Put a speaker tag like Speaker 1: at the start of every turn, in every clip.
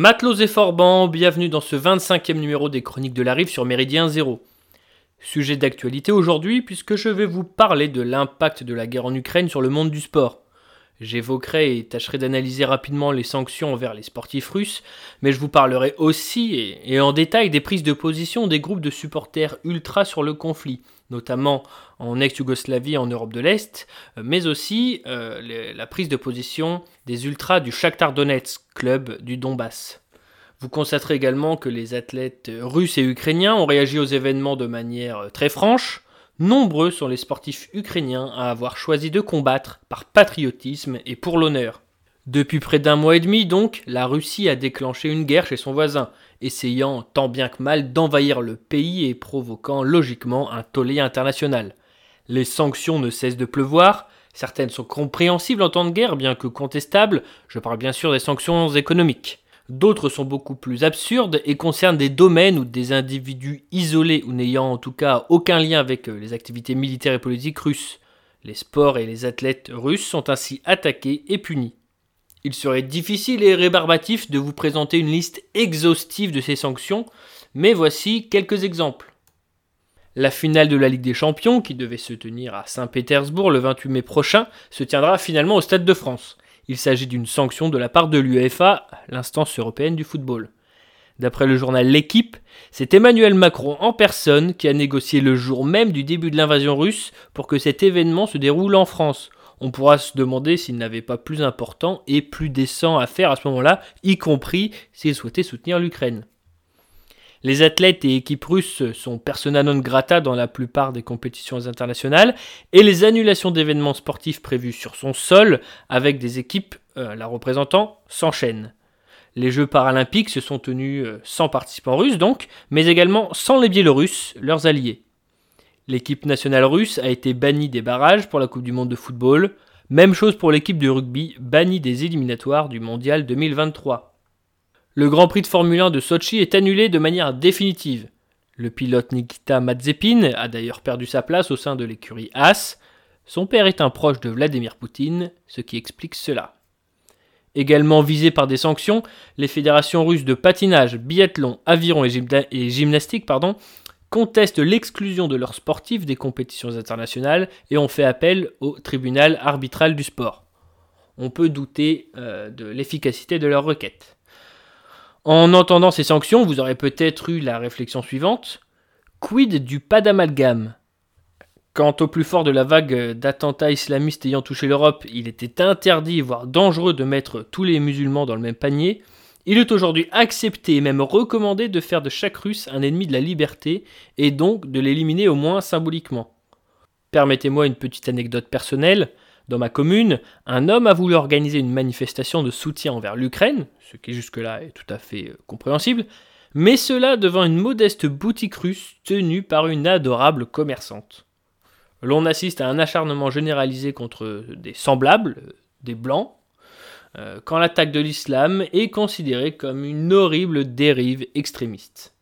Speaker 1: Matelots et Forban, bienvenue dans ce 25e numéro des Chroniques de la Rive sur Méridien Zéro. Sujet d'actualité aujourd'hui puisque je vais vous parler de l'impact de la guerre en Ukraine sur le monde du sport. J'évoquerai et tâcherai d'analyser rapidement les sanctions envers les sportifs russes, mais je vous parlerai aussi et, et en détail des prises de position des groupes de supporters ultra sur le conflit, notamment en ex-Yougoslavie en Europe de l'Est, euh, mais aussi euh, la prise de position des ultras du Shakhtar Donetsk, club du Donbass. Vous constaterez également que les athlètes russes et ukrainiens ont réagi aux événements de manière euh, très franche. Nombreux sont les sportifs ukrainiens à avoir choisi de combattre par patriotisme et pour l'honneur. Depuis près d'un mois et demi donc, la Russie a déclenché une guerre chez son voisin, essayant tant bien que mal d'envahir le pays et provoquant logiquement un tollé international. Les sanctions ne cessent de pleuvoir, certaines sont compréhensibles en temps de guerre bien que contestables, je parle bien sûr des sanctions économiques. D'autres sont beaucoup plus absurdes et concernent des domaines ou des individus isolés ou n'ayant en tout cas aucun lien avec euh, les activités militaires et politiques russes. Les sports et les athlètes russes sont ainsi attaqués et punis. Il serait difficile et rébarbatif de vous présenter une liste exhaustive de ces sanctions, mais voici quelques exemples. La finale de la Ligue des Champions, qui devait se tenir à Saint-Pétersbourg le 28 mai prochain, se tiendra finalement au Stade de France. Il s'agit d'une sanction de la part de l'UEFA, l'instance européenne du football. D'après le journal L'équipe, c'est Emmanuel Macron en personne qui a négocié le jour même du début de l'invasion russe pour que cet événement se déroule en France, on pourra se demander s'il n'avait pas plus important et plus décent à faire à ce moment-là, y compris s'il souhaitait soutenir l'Ukraine. Les athlètes et équipes russes sont persona non grata dans la plupart des compétitions internationales et les annulations d'événements sportifs prévus sur son sol avec des équipes euh, la représentant s'enchaînent. Les Jeux paralympiques se sont tenus euh, sans participants russes donc, mais également sans les Biélorusses, leurs alliés. L'équipe nationale russe a été bannie des barrages pour la Coupe du Monde de football. Même chose pour l'équipe de rugby, bannie des éliminatoires du Mondial 2023. Le Grand Prix de Formule 1 de Sochi est annulé de manière définitive. Le pilote Nikita Mazepin a d'ailleurs perdu sa place au sein de l'écurie As. Son père est un proche de Vladimir Poutine, ce qui explique cela. Également visées par des sanctions, les fédérations russes de patinage, biathlon, aviron et, gymnastique pardon, contestent l'exclusion de leurs sportifs des compétitions internationales et ont fait appel au tribunal arbitral du sport. On peut douter euh, de l'efficacité de leurs requêtes. En entendant ces sanctions, vous aurez peut-être eu la réflexion suivante. Quid du pas d'amalgame? Quant au plus fort de la vague d'attentats islamistes ayant touché l'Europe, il était interdit, voire dangereux de mettre tous les musulmans dans le même panier. Il est aujourd'hui accepté et même recommandé de faire de chaque Russe un ennemi de la liberté et donc de l'éliminer au moins symboliquement. Permettez-moi une petite anecdote personnelle. Dans ma commune, un homme a voulu organiser une manifestation de soutien envers l'Ukraine, ce qui jusque-là est tout à fait euh, compréhensible, mais cela devant une modeste boutique russe tenue par une adorable commerçante. L'on assiste à un acharnement généralisé contre des semblables, des blancs, euh, quand l'attaque de l'islam est considérée comme une horrible dérive extrémiste.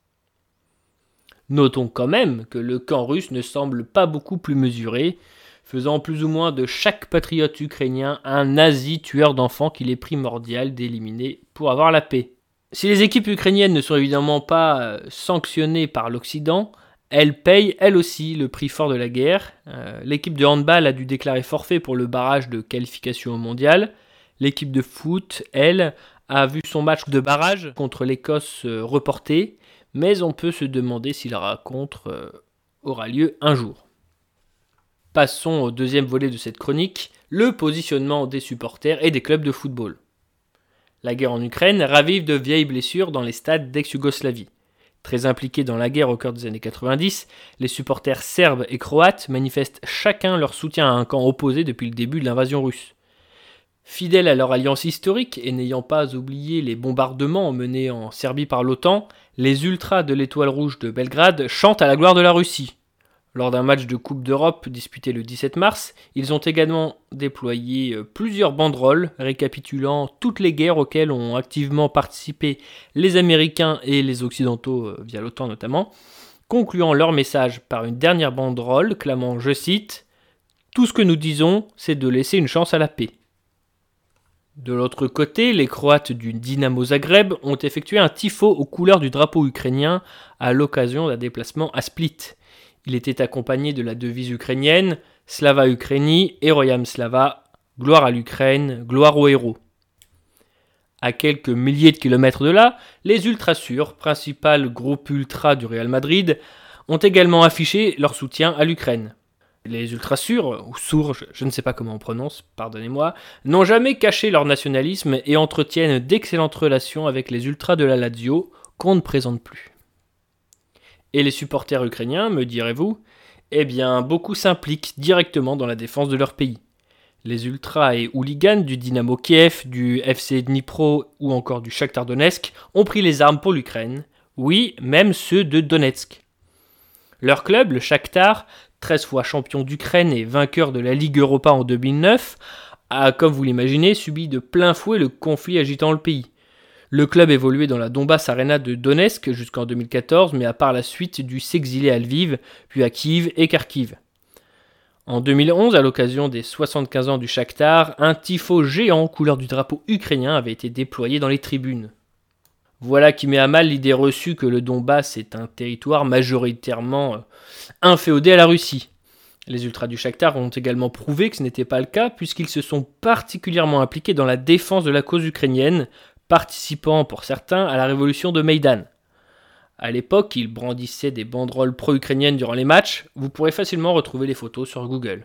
Speaker 1: Notons quand même que le camp russe ne semble pas beaucoup plus mesuré, faisant plus ou moins de chaque patriote ukrainien un nazi tueur d'enfants qu'il est primordial d'éliminer pour avoir la paix. Si les équipes ukrainiennes ne sont évidemment pas euh, sanctionnées par l'Occident, elles payent elles aussi le prix fort de la guerre. Euh, l'équipe de handball a dû déclarer forfait pour le barrage de qualification au mondial. L'équipe de foot, elle, a vu son match de barrage contre l'Écosse euh, reporté, mais on peut se demander si la rencontre euh, aura lieu un jour. Passons au deuxième volet de cette chronique, le positionnement des supporters et des clubs de football. La guerre en Ukraine ravive de vieilles blessures dans les stades d'ex-Yougoslavie. Très impliqués dans la guerre au cœur des années 90, les supporters serbes et croates manifestent chacun leur soutien à un camp opposé depuis le début de l'invasion russe. Fidèles à leur alliance historique et n'ayant pas oublié les bombardements menés en Serbie par l'OTAN, les ultras de l'Étoile Rouge de Belgrade chantent à la gloire de la Russie. Lors d'un match de Coupe d'Europe disputé le 17 mars, ils ont également déployé euh, plusieurs banderoles récapitulant toutes les guerres auxquelles ont activement participé les Américains et les Occidentaux euh, via l'OTAN notamment, concluant leur message par une dernière banderole clamant, je cite, Tout ce que nous disons, c'est de laisser une chance à la paix. De l'autre côté, les Croates du Dynamo Zagreb ont effectué un tifo aux couleurs du drapeau ukrainien à l'occasion d'un déplacement à Split. Il était accompagné de la devise ukrainienne Slava Ukraini, Heroyam Slava, gloire à l'Ukraine, gloire aux héros. À quelques milliers de kilomètres de là, les Ultrasurs, principal groupe ultra du Real Madrid, ont également affiché leur soutien à l'Ukraine. Les ultrasurs, ou sourds, je ne sais pas comment on prononce, pardonnez-moi, n'ont jamais caché leur nationalisme et entretiennent d'excellentes relations avec les ultras de la Lazio, qu'on ne présente plus. Et les supporters ukrainiens, me direz-vous? Eh bien, beaucoup s'impliquent directement dans la défense de leur pays. Les ultras et hooligans du Dynamo Kiev, du FC Dnipro ou encore du Shakhtar Donetsk ont pris les armes pour l'Ukraine. Oui, même ceux de Donetsk. Leur club, le Shakhtar, 13 fois champion d'Ukraine et vainqueur de la Ligue Europa en 2009, a, comme vous l'imaginez, subi de plein fouet le conflit agitant le pays. Le club évoluait dans la Donbass Arena de Donetsk jusqu'en 2014, mais a par la suite dû s'exiler à Lviv, puis à Kiev et Kharkiv. En 2011, à l'occasion des 75 ans du Shakhtar, un tifo géant couleur du drapeau ukrainien avait été déployé dans les tribunes. Voilà qui met à mal l'idée reçue que le Donbass est un territoire majoritairement euh, inféodé à la Russie. Les ultras du Shakhtar ont également prouvé que ce n'était pas le cas puisqu'ils se sont particulièrement impliqués dans la défense de la cause ukrainienne, participant pour certains à la révolution de Maïdan. À l'époque, ils brandissaient des banderoles pro-ukrainiennes durant les matchs, vous pourrez facilement retrouver les photos sur Google.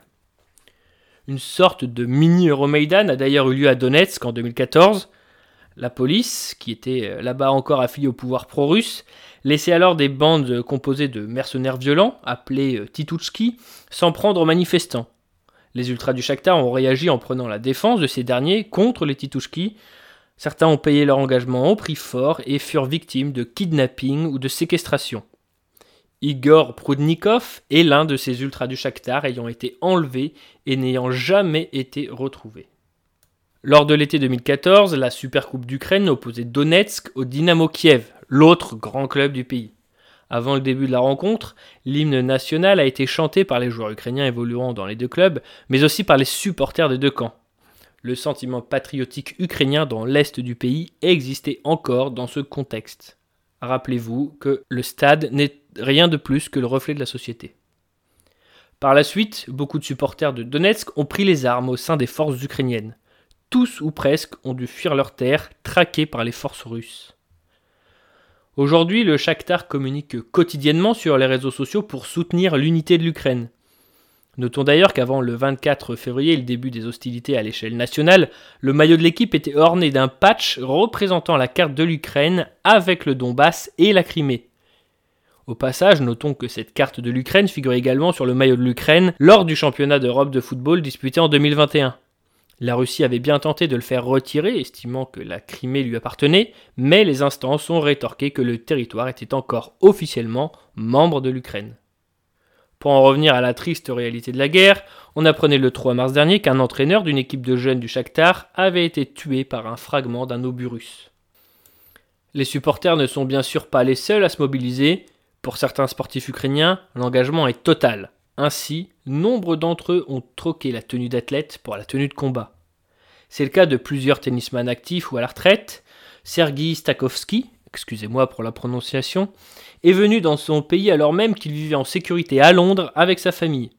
Speaker 1: Une sorte de mini Euromaidan a d'ailleurs eu lieu à Donetsk en 2014, la police, qui était euh, là-bas encore affiliée au pouvoir pro-russe, laissait alors des bandes composées de mercenaires violents, appelés euh, Titouchki, s'en prendre aux manifestants. Les ultras du Shakhtar ont réagi en prenant la défense de ces derniers contre les Titouchki. Certains ont payé leur engagement au prix fort et furent victimes de kidnapping ou de séquestration. Igor Prudnikov est l'un de ces ultras du Shakhtar ayant été enlevé et n'ayant jamais été retrouvé. Lors de l'été 2014, la Supercoupe d'Ukraine opposait Donetsk au Dynamo Kiev, l'autre grand club du pays. Avant le début de la rencontre, l'hymne national a été chanté par les joueurs ukrainiens évoluant dans les deux clubs, mais aussi par les supporters des deux camps. Le sentiment patriotique ukrainien dans l'est du pays existait encore dans ce contexte. Rappelez-vous que le stade n'est rien de plus que le reflet de la société. Par la suite, beaucoup de supporters de Donetsk ont pris les armes au sein des forces ukrainiennes tous ou presque ont dû fuir leur terre, traqués par les forces russes. Aujourd'hui, le Shakhtar communique quotidiennement sur les réseaux sociaux pour soutenir l'unité de l'Ukraine. Notons d'ailleurs qu'avant le 24 février, le début des hostilités à l'échelle nationale, le maillot de l'équipe était orné d'un patch représentant la carte de l'Ukraine avec le Donbass et la Crimée. Au passage, notons que cette carte de l'Ukraine figure également sur le maillot de l'Ukraine lors du championnat d'Europe de football disputé en 2021. La Russie avait bien tenté de le faire retirer, estimant que la Crimée lui appartenait, mais les instances ont rétorqué que le territoire était encore officiellement membre de l'Ukraine. Pour en revenir à la triste réalité de la guerre, on apprenait le 3 mars dernier qu'un entraîneur d'une équipe de jeunes du Shakhtar avait été tué par un fragment d'un obus russe. Les supporters ne sont bien sûr pas les seuls à se mobiliser. Pour certains sportifs ukrainiens, l'engagement est total. Ainsi, nombre d'entre eux ont troqué la tenue d'athlète pour la tenue de combat. C'est le cas de plusieurs tennisman actifs ou à la retraite. Sergei Stakowski, excusez-moi pour la prononciation, est venu dans son pays alors même qu'il vivait en sécurité à Londres avec sa famille.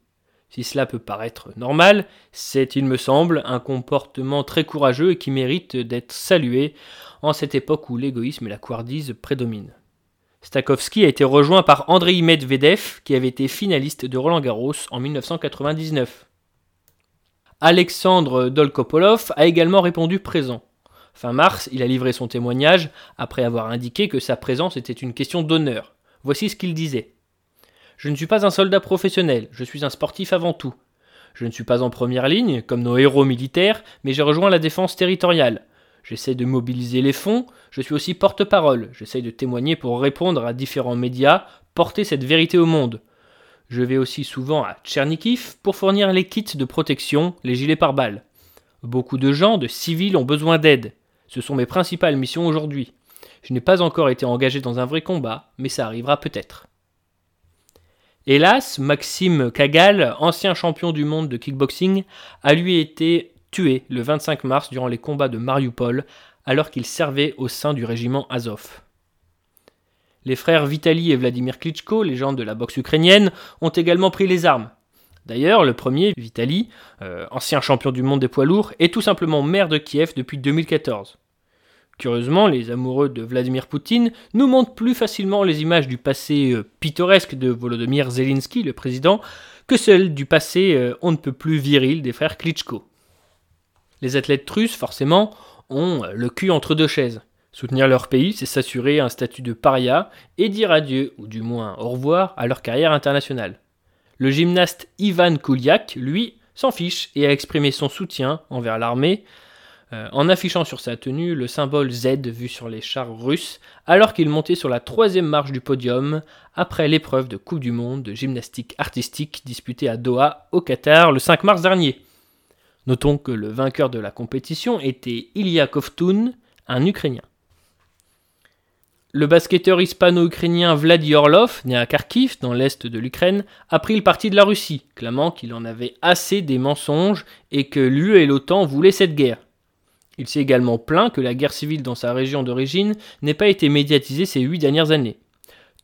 Speaker 1: Si cela peut paraître normal, c'est, il me semble, un comportement très courageux et qui mérite d'être salué en cette époque où l'égoïsme et la couardise prédominent. Stakowski a été rejoint par Andrei Medvedev, qui avait été finaliste de Roland Garros en 1999. Alexandre Dolkopolov a également répondu présent. Fin mars, il a livré son témoignage après avoir indiqué que sa présence était une question d'honneur. Voici ce qu'il disait. Je ne suis pas un soldat professionnel, je suis un sportif avant tout. Je ne suis pas en première ligne, comme nos héros militaires, mais j'ai rejoint la défense territoriale j'essaie de mobiliser les fonds, je suis aussi porte-parole, j'essaie de témoigner pour répondre à différents médias, porter cette vérité au monde. Je vais aussi souvent à Tchernikiv pour fournir les kits de protection, les gilets pare-balles. Beaucoup de gens, de civils, ont besoin d'aide. Ce sont mes principales missions aujourd'hui. Je n'ai pas encore été engagé dans un vrai combat, mais ça arrivera peut-être. Hélas, Maxime Kagal, ancien champion du monde de kickboxing, a lui été tué le 25 mars durant les combats de Mariupol alors qu'il servait au sein du régiment Azov. Les frères Vitali et Vladimir Klitschko, légendes de la boxe ukrainienne, ont également pris les armes. D'ailleurs, le premier, Vitali, euh, ancien champion du monde des poids lourds, est tout simplement maire de Kiev depuis 2014. Curieusement, les amoureux de Vladimir Poutine nous montrent plus facilement les images du passé euh, pittoresque de Volodymyr Zelensky, le président, que celles du passé euh, on ne peut plus viril des frères Klitschko. Les athlètes russes, forcément, ont le cul entre deux chaises. Soutenir leur pays, c'est s'assurer un statut de paria et dire adieu, ou du moins au revoir, à leur carrière internationale. Le gymnaste Ivan Kuliak, lui, s'en fiche et a exprimé son soutien envers l'armée euh, en affichant sur sa tenue le symbole Z vu sur les chars russes alors qu'il montait sur la troisième marche du podium après l'épreuve de Coupe du Monde de gymnastique artistique disputée à Doha au Qatar le 5 mars dernier. Notons que le vainqueur de la compétition était Ilya Kovtun, un Ukrainien. Le basketteur hispano-ukrainien Vladi Orlov, né à Kharkiv, dans l'est de l'Ukraine, a pris le parti de la Russie, clamant qu'il en avait assez des mensonges et que l'UE et l'OTAN voulaient cette guerre. Il s'est également plaint que la guerre civile dans sa région d'origine n'ait pas été médiatisée ces huit dernières années.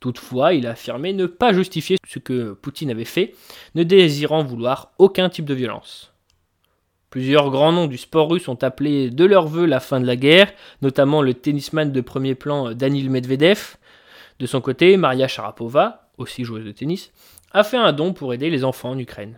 Speaker 1: Toutefois, il a affirmé ne pas justifier ce que Poutine avait fait, ne désirant vouloir aucun type de violence. Plusieurs grands noms du sport russe ont appelé de leur vœu la fin de la guerre, notamment le tennisman de premier plan Danil Medvedev. De son côté, Maria Sharapova, aussi joueuse de tennis, a fait un don pour aider les enfants en Ukraine.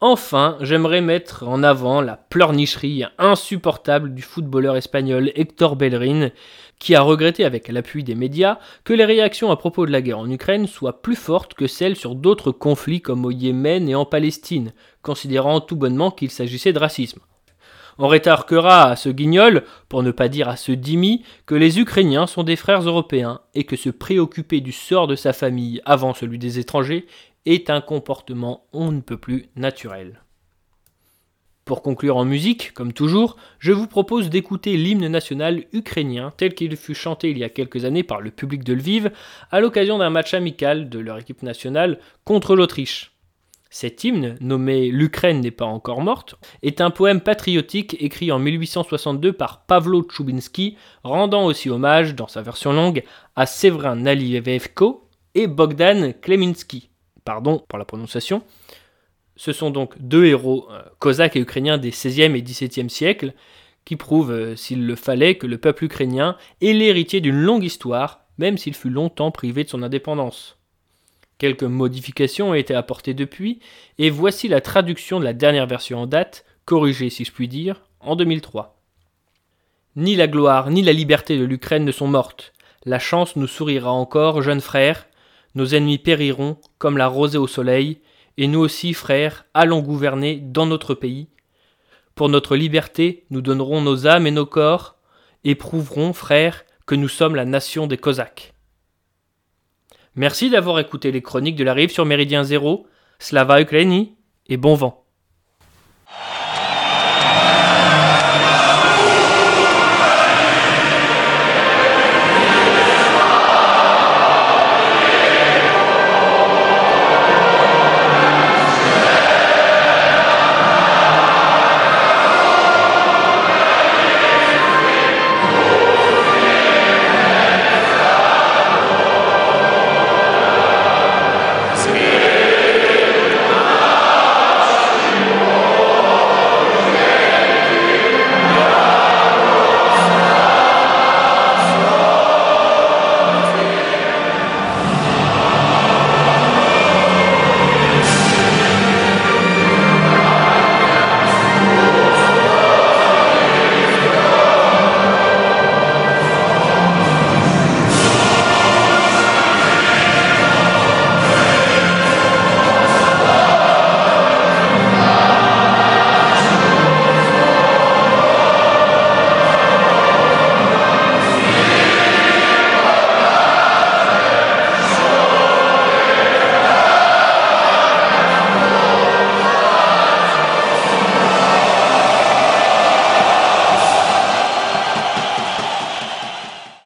Speaker 1: Enfin, j'aimerais mettre en avant la pleurnicherie insupportable du footballeur espagnol Hector Bellerin, qui a regretté avec l'appui des médias que les réactions à propos de la guerre en Ukraine soient plus fortes que celles sur d'autres conflits comme au Yémen et en Palestine, considérant tout bonnement qu'il s'agissait de racisme. On rétorquera à ce guignol, pour ne pas dire à ce dimi, que les Ukrainiens sont des frères européens et que se préoccuper du sort de sa famille avant celui des étrangers est un comportement on ne peut plus naturel. Pour conclure en musique, comme toujours, je vous propose d'écouter l'hymne national ukrainien tel qu'il fut chanté il y a quelques années par le public de Lviv à l'occasion d'un match amical de leur équipe nationale contre l'Autriche. Cet hymne, nommé L'Ukraine n'est pas encore morte, est un poème patriotique écrit en 1862 par Pavlo Tchoubinsky, rendant aussi hommage, dans sa version longue, à Séverin Nalievko et Bogdan Kleminski pardon pour la prononciation. Ce sont donc deux héros euh, cosaques et ukrainiens des 16e et 17e siècles qui prouvent, euh, s'il le fallait, que le peuple ukrainien est l'héritier d'une longue histoire, même s'il fut longtemps privé de son indépendance. Quelques modifications ont été apportées depuis, et voici la traduction de la dernière version en date, corrigée si je puis dire, en 2003. Ni la gloire ni la liberté de l'Ukraine ne sont mortes. La chance nous sourira encore, jeunes frères, nos ennemis périront comme la rosée au soleil, et nous aussi, frères, allons gouverner dans notre pays. Pour notre liberté, nous donnerons nos âmes et nos corps, et prouverons, frères, que nous sommes la nation des Cosaques. Merci d'avoir écouté les chroniques de la rive sur Méridien Zéro, Slava Ukraini, et bon vent.